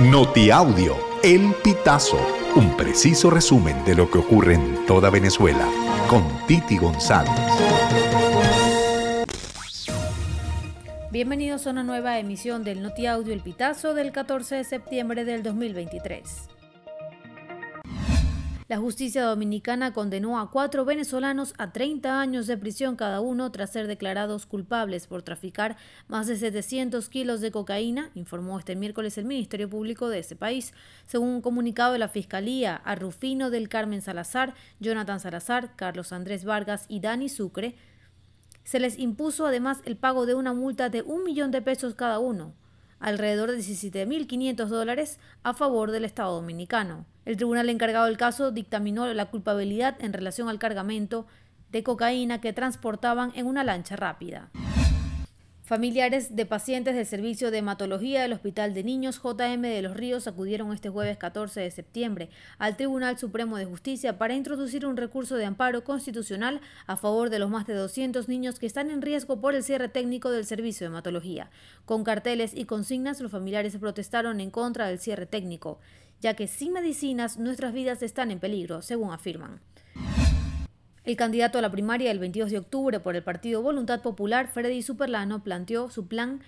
Notiaudio, El Pitazo, un preciso resumen de lo que ocurre en toda Venezuela, con Titi González. Bienvenidos a una nueva emisión del Notiaudio El Pitazo del 14 de septiembre del 2023. La justicia dominicana condenó a cuatro venezolanos a 30 años de prisión cada uno tras ser declarados culpables por traficar más de 700 kilos de cocaína, informó este miércoles el Ministerio Público de ese país. Según un comunicado de la Fiscalía, a Rufino del Carmen Salazar, Jonathan Salazar, Carlos Andrés Vargas y Dani Sucre, se les impuso además el pago de una multa de un millón de pesos cada uno alrededor de 17.500 dólares a favor del Estado dominicano. El tribunal encargado del caso dictaminó la culpabilidad en relación al cargamento de cocaína que transportaban en una lancha rápida. Familiares de pacientes del Servicio de Hematología del Hospital de Niños JM de los Ríos acudieron este jueves 14 de septiembre al Tribunal Supremo de Justicia para introducir un recurso de amparo constitucional a favor de los más de 200 niños que están en riesgo por el cierre técnico del Servicio de Hematología. Con carteles y consignas, los familiares protestaron en contra del cierre técnico, ya que sin medicinas nuestras vidas están en peligro, según afirman. El candidato a la primaria del 22 de octubre por el partido Voluntad Popular, Freddy Superlano, planteó su plan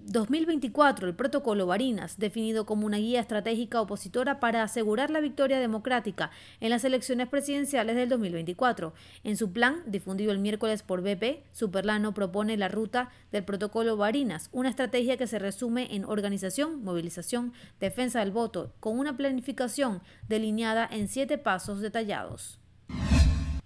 2024, el protocolo Barinas, definido como una guía estratégica opositora para asegurar la victoria democrática en las elecciones presidenciales del 2024. En su plan, difundido el miércoles por BP, Superlano propone la ruta del protocolo Barinas, una estrategia que se resume en organización, movilización, defensa del voto, con una planificación delineada en siete pasos detallados.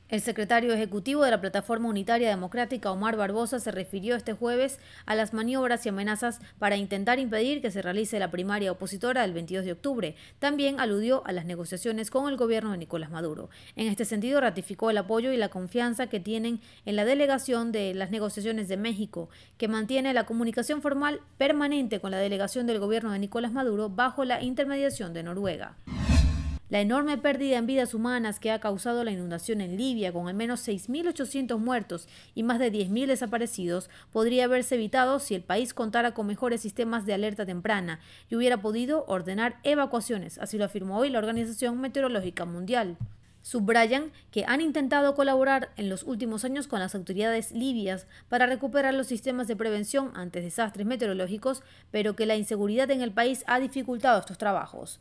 El secretario ejecutivo de la Plataforma Unitaria Democrática, Omar Barbosa, se refirió este jueves a las maniobras y amenazas para intentar impedir que se realice la primaria opositora del 22 de octubre. También aludió a las negociaciones con el gobierno de Nicolás Maduro. En este sentido, ratificó el apoyo y la confianza que tienen en la delegación de las negociaciones de México, que mantiene la comunicación formal permanente con la delegación del gobierno de Nicolás Maduro bajo la intermediación de Noruega. La enorme pérdida en vidas humanas que ha causado la inundación en Libia, con al menos 6.800 muertos y más de 10.000 desaparecidos, podría haberse evitado si el país contara con mejores sistemas de alerta temprana y hubiera podido ordenar evacuaciones, así lo afirmó hoy la Organización Meteorológica Mundial. Subrayan que han intentado colaborar en los últimos años con las autoridades libias para recuperar los sistemas de prevención ante desastres meteorológicos, pero que la inseguridad en el país ha dificultado estos trabajos.